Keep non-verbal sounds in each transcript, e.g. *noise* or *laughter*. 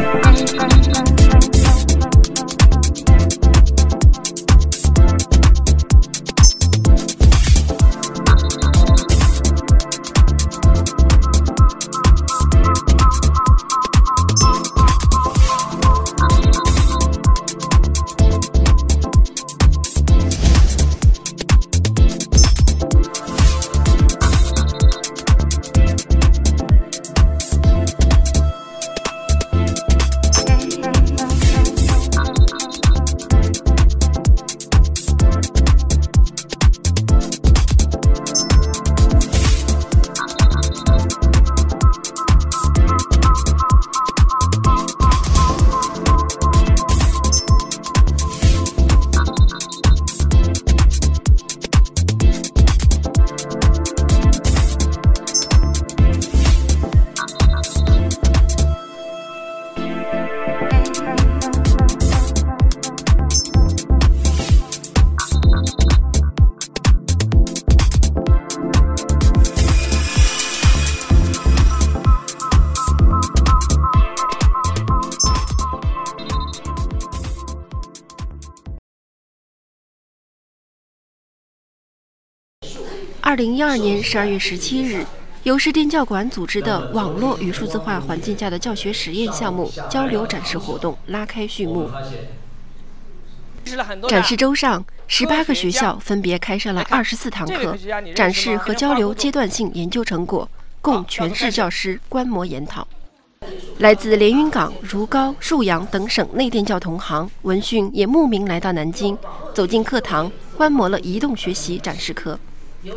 I'm, I'm, 零一二年十二月十七日，由市电教馆组织的网络与数字化环境下的教学实验项目交流展示活动拉开序幕。展示周上，十八个学校分别开设了二十四堂课，展示和交流阶段性研究成果，供全市教师观摩研讨。来自连云港、如皋、沭阳等省内电教同行，闻讯也慕名来到南京，走进课堂，观摩了移动学习展示课。由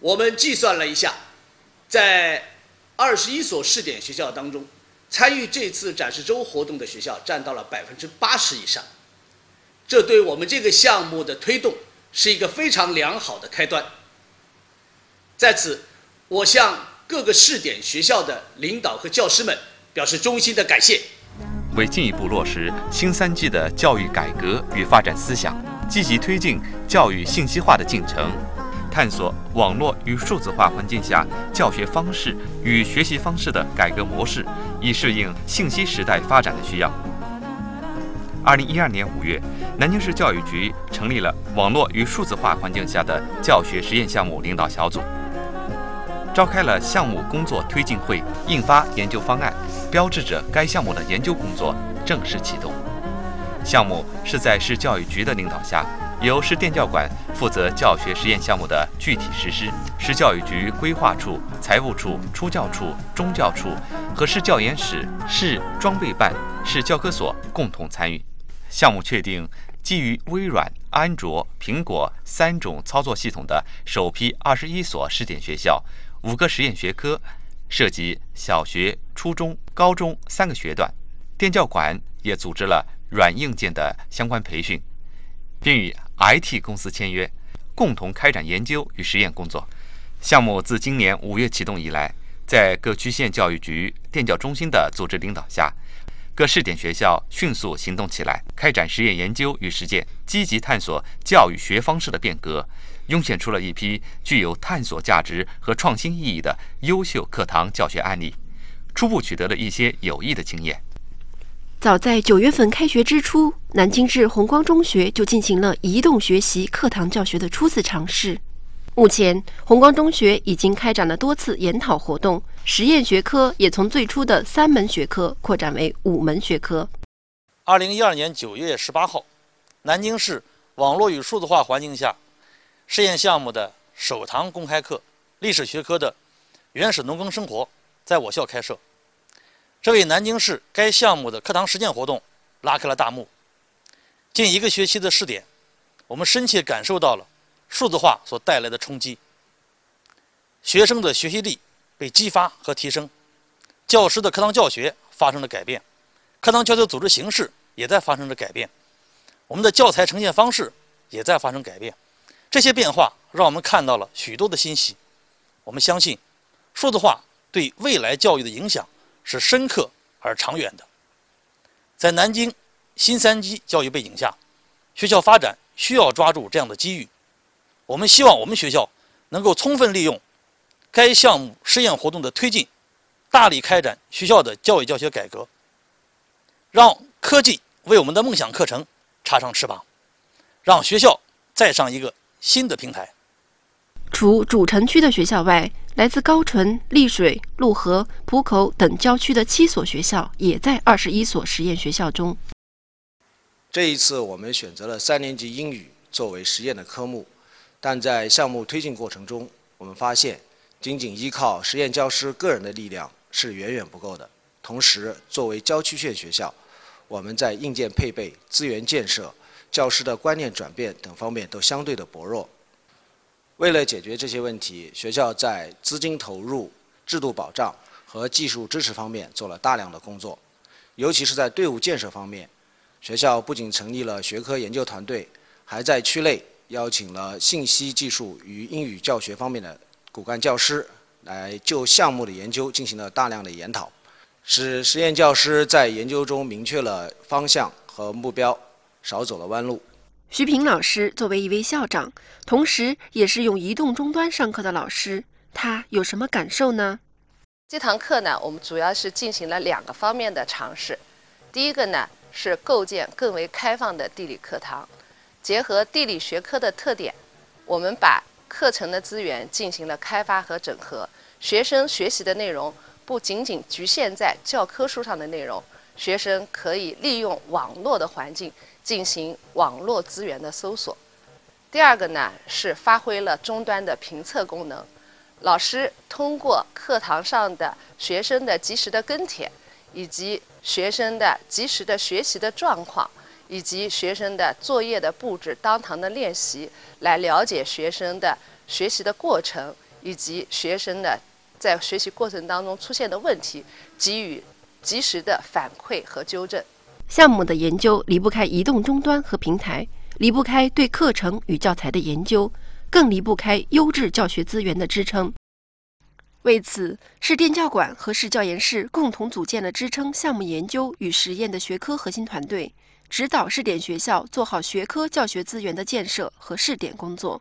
我们计算了一下，在二十一所试点学校当中，参与这次展示周活动的学校占到了百分之八十以上。这对我们这个项目的推动是一个非常良好的开端。在此，我向各个试点学校的领导和教师们表示衷心的感谢。为进一步落实新三季的教育改革与发展思想，积极推进教育信息化的进程。探索网络与数字化环境下教学方式与学习方式的改革模式，以适应信息时代发展的需要。二零一二年五月，南京市教育局成立了网络与数字化环境下的教学实验项目领导小组，召开了项目工作推进会，印发研究方案，标志着该项目的研究工作正式启动。项目是在市教育局的领导下。由市电教馆负责教学实验项目的具体实施，市教育局规划处、财务处、出教处、中教处和市教研室、市装备办、市教科所共同参与。项目确定基于微软、安卓、苹果三种操作系统的首批二十一所试点学校，五个实验学科，涉及小学、初中、高中三个学段。电教馆也组织了软硬件的相关培训，并与 IT 公司签约，共同开展研究与实验工作。项目自今年五月启动以来，在各区县教育局、电教中心的组织领导下，各试点学校迅速行动起来，开展实验研究与实践，积极探索教育学方式的变革，涌现出了一批具有探索价值和创新意义的优秀课堂教学案例，初步取得了一些有益的经验。早在九月份开学之初，南京市红光中学就进行了移动学习课堂教学的初次尝试。目前，红光中学已经开展了多次研讨活动，实验学科也从最初的三门学科扩展为五门学科。二零一二年九月十八号，南京市网络与数字化环境下试验项目的首堂公开课——历史学科的原始农耕生活，在我校开设。这为南京市该项目的课堂实践活动拉开了大幕。近一个学期的试点，我们深切感受到了数字化所带来的冲击。学生的学习力被激发和提升，教师的课堂教学发生了改变，课堂教学组织形式也在发生着改变，我们的教材呈现方式也在发生改变。这些变化让我们看到了许多的欣喜。我们相信，数字化对未来教育的影响。是深刻而长远的。在南京新三基教育背景下，学校发展需要抓住这样的机遇。我们希望我们学校能够充分利用该项目试验活动的推进，大力开展学校的教育教学改革，让科技为我们的梦想课程插上翅膀，让学校再上一个新的平台。除主城区的学校外，来自高淳、丽水、陆河、浦口等郊区的七所学校，也在二十一所实验学校中。这一次，我们选择了三年级英语作为实验的科目，但在项目推进过程中，我们发现，仅仅依靠实验教师个人的力量是远远不够的。同时，作为郊区县学校，我们在硬件配备、资源建设、教师的观念转变等方面都相对的薄弱。为了解决这些问题，学校在资金投入、制度保障和技术支持方面做了大量的工作，尤其是在队伍建设方面，学校不仅成立了学科研究团队，还在区内邀请了信息技术与英语教学方面的骨干教师，来就项目的研究进行了大量的研讨，使实验教师在研究中明确了方向和目标，少走了弯路。徐平老师作为一位校长，同时也是用移动终端上课的老师，他有什么感受呢？这堂课呢，我们主要是进行了两个方面的尝试。第一个呢，是构建更为开放的地理课堂，结合地理学科的特点，我们把课程的资源进行了开发和整合。学生学习的内容不仅仅局限在教科书上的内容，学生可以利用网络的环境。进行网络资源的搜索。第二个呢是发挥了终端的评测功能，老师通过课堂上的学生的及时的跟帖，以及学生的及时的学习的状况，以及学生的作业的布置、当堂的练习，来了解学生的学习的过程，以及学生的在学习过程当中出现的问题，给予及时的反馈和纠正。项目的研究离不开移动终端和平台，离不开对课程与教材的研究，更离不开优质教学资源的支撑。为此，市电教馆和市教研室共同组建了支撑项目研究与实验的学科核心团队，指导试点学校做好学科教学资源的建设和试点工作。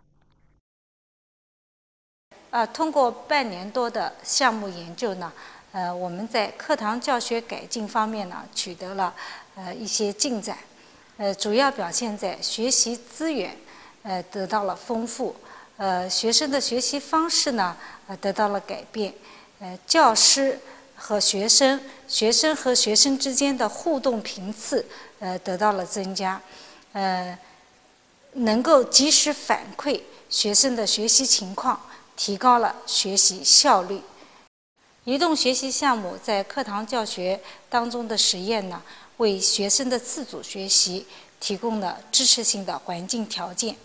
呃，通过半年多的项目研究呢，呃，我们在课堂教学改进方面呢，取得了。呃，一些进展，呃，主要表现在学习资源，呃，得到了丰富，呃，学生的学习方式呢，呃，得到了改变，呃，教师和学生，学生和学生之间的互动频次，呃，得到了增加，呃，能够及时反馈学生的学习情况，提高了学习效率。移动学习项目在课堂教学当中的实验呢？为学生的自主学习提供了支持性的环境条件，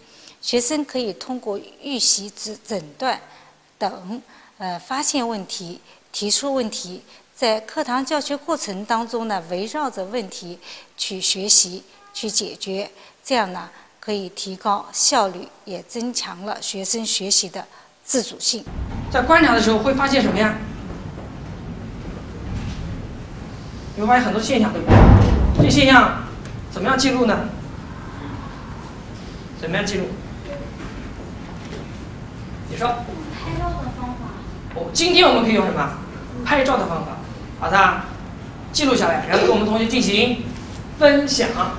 学生可以通过预习、诊诊断等，呃，发现问题、提出问题，在课堂教学过程当中呢，围绕着问题去学习、去解决，这样呢，可以提高效率，也增强了学生学习的自主性。在观察的时候会发现什么呀？你会发现很多现象，对不对？这现象怎么样记录呢？怎么样记录？你说。拍照的方法。哦，今天我们可以用什么？拍照的方法，把它记录下来，然后跟我们同学进行分享。好，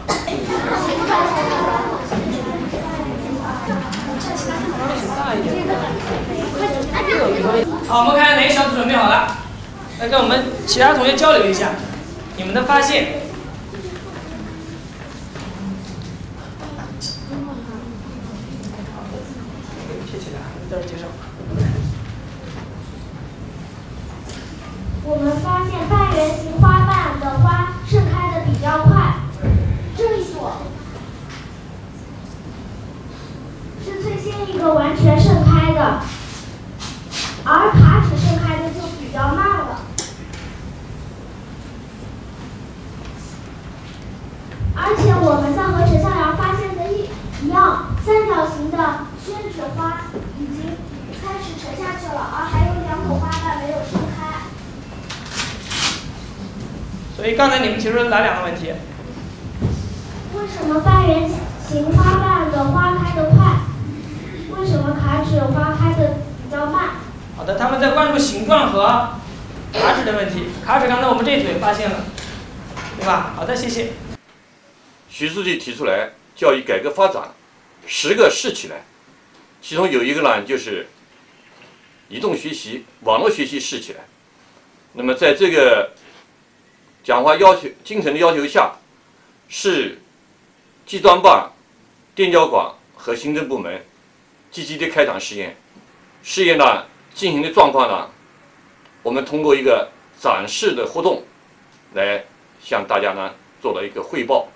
我们看哪个小组准备好了，来跟我们其他同学交流一下你们的发现。我们发现半圆形花瓣的花盛开的比较快，这一朵是最先一个完全盛开的，而卡纸盛开的就比较慢了。而且我们在和陈向阳发现的一一样，三角形的宣纸花已经开始沉下去了，而还有两朵花瓣没有盛开。所以刚才你们提出哪两个问题？为什么半圆形花瓣的花开得快？为什么卡纸花开的比较慢？好的，他们在关注形状和卡纸的问题。卡纸刚才我们这组也发现了，对吧？好的，谢谢。徐书记提出来，教育改革发展十个试起来，其中有一个呢，就是移动学习、网络学习试起来。那么在这个讲话要求、精神的要求下，是技专办、电教馆和行政部门积极的开展试验。试验呢进行的状况呢，我们通过一个展示的活动来向大家呢做了一个汇报。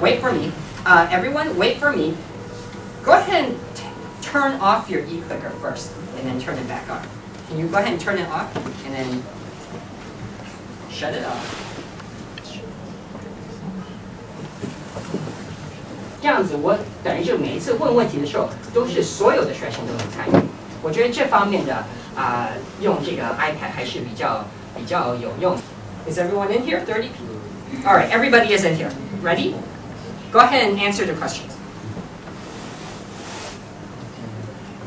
Wait for me, uh, everyone. Wait for me. Go ahead and turn off your e-clicker first, and then turn it back on. Can you go ahead and turn it off, and then shut it off? 这样子，我等于就每一次问问题的时候，都是所有的学生都能参与。我觉得这方面的啊、呃，用这个 iPad 还是比较比较有用。Is everyone in here? Thirty people. All right, everybody is in here. Ready? Go ahead and answer the questions.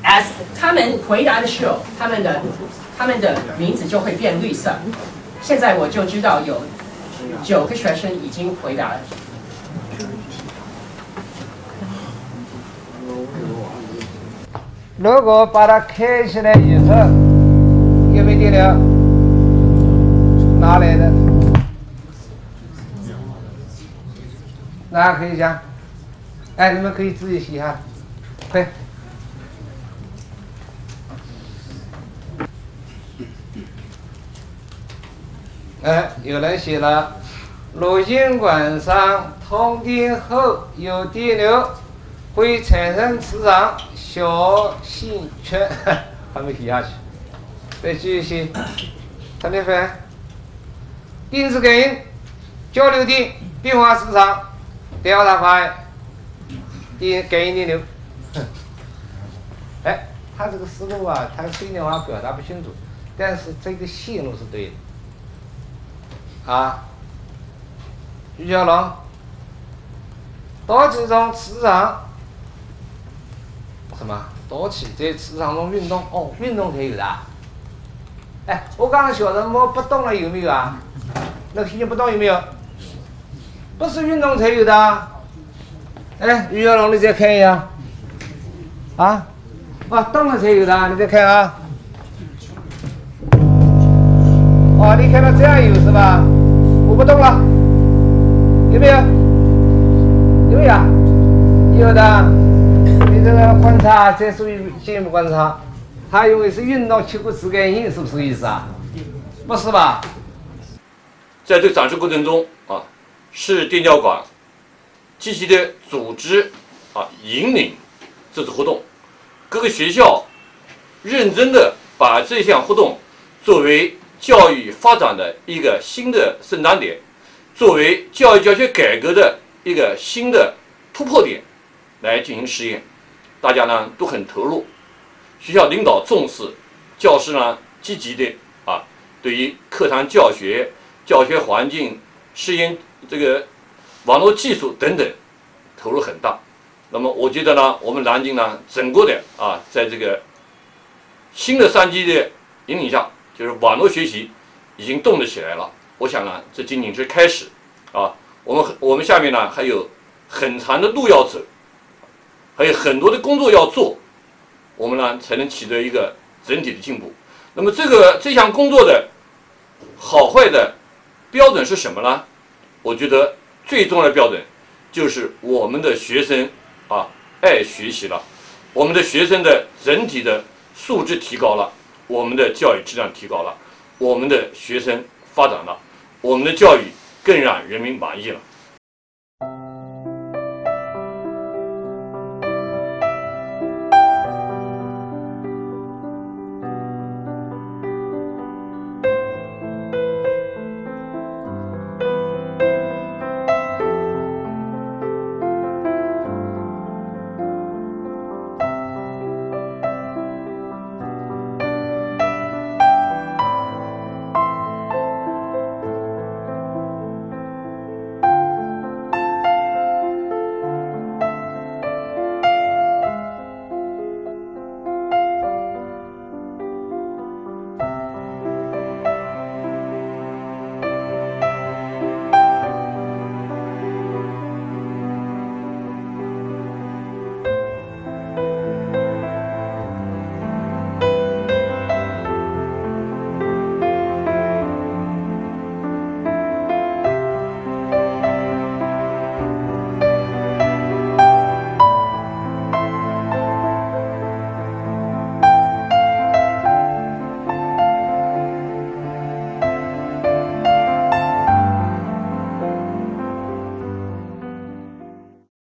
As 他们回答的时候，他们的他们的名字就会变绿色。 现在我就知道有九个学生已经回答了。如果把它开起来以后，有没有电流？哪来的？那可以讲，哎，你们可以自己写哈，快。哎，有人写了，录音管上通电后有电流，会产生磁场。小线圈 *laughs* 还没写下去，再继续写。陈立芬，电子感应、交流电、变化磁场、调查方案、电感应电流。*laughs* 哎，他这个思路啊，他虽然话表达不清楚，但是这个线路是对的。啊，于小龙，多几种磁场。什么？多气在磁场中运动哦，运动才有的。哎，我刚刚小人摸不动了有没有啊？那听见不动有没有？不是运动才有的。哎，于小龙，你再看一下。啊？啊，动了才有的，你再看啊。哦，你看到这样有是吧？不动了，有没有？有呀，有有的。你这个观察，这属于节目观察，他因为是运动切过磁感应，是不是意思啊？不是吧？在这个展示过程中啊，市电教馆积极的组织啊，引领这次活动，各个学校认真的把这项活动作为教育发展的一个新的生长点，作为教育教学改革的一个新的突破点来进行实验。大家呢都很投入，学校领导重视，教师呢积极的啊，对于课堂教学、教学环境、实验这个网络技术等等投入很大。那么我觉得呢，我们南京呢整个的啊，在这个新的商机的引领下，就是网络学习已经动得起来了。我想呢，这仅仅是开始啊，我们我们下面呢还有很长的路要走。还有很多的工作要做，我们呢才能取得一个整体的进步。那么这个这项工作的好坏的标准是什么呢？我觉得最重要的标准就是我们的学生啊爱学习了，我们的学生的整体的素质提高了，我们的教育质量提高了，我们的学生发展了，我们的教育更让人民满意了。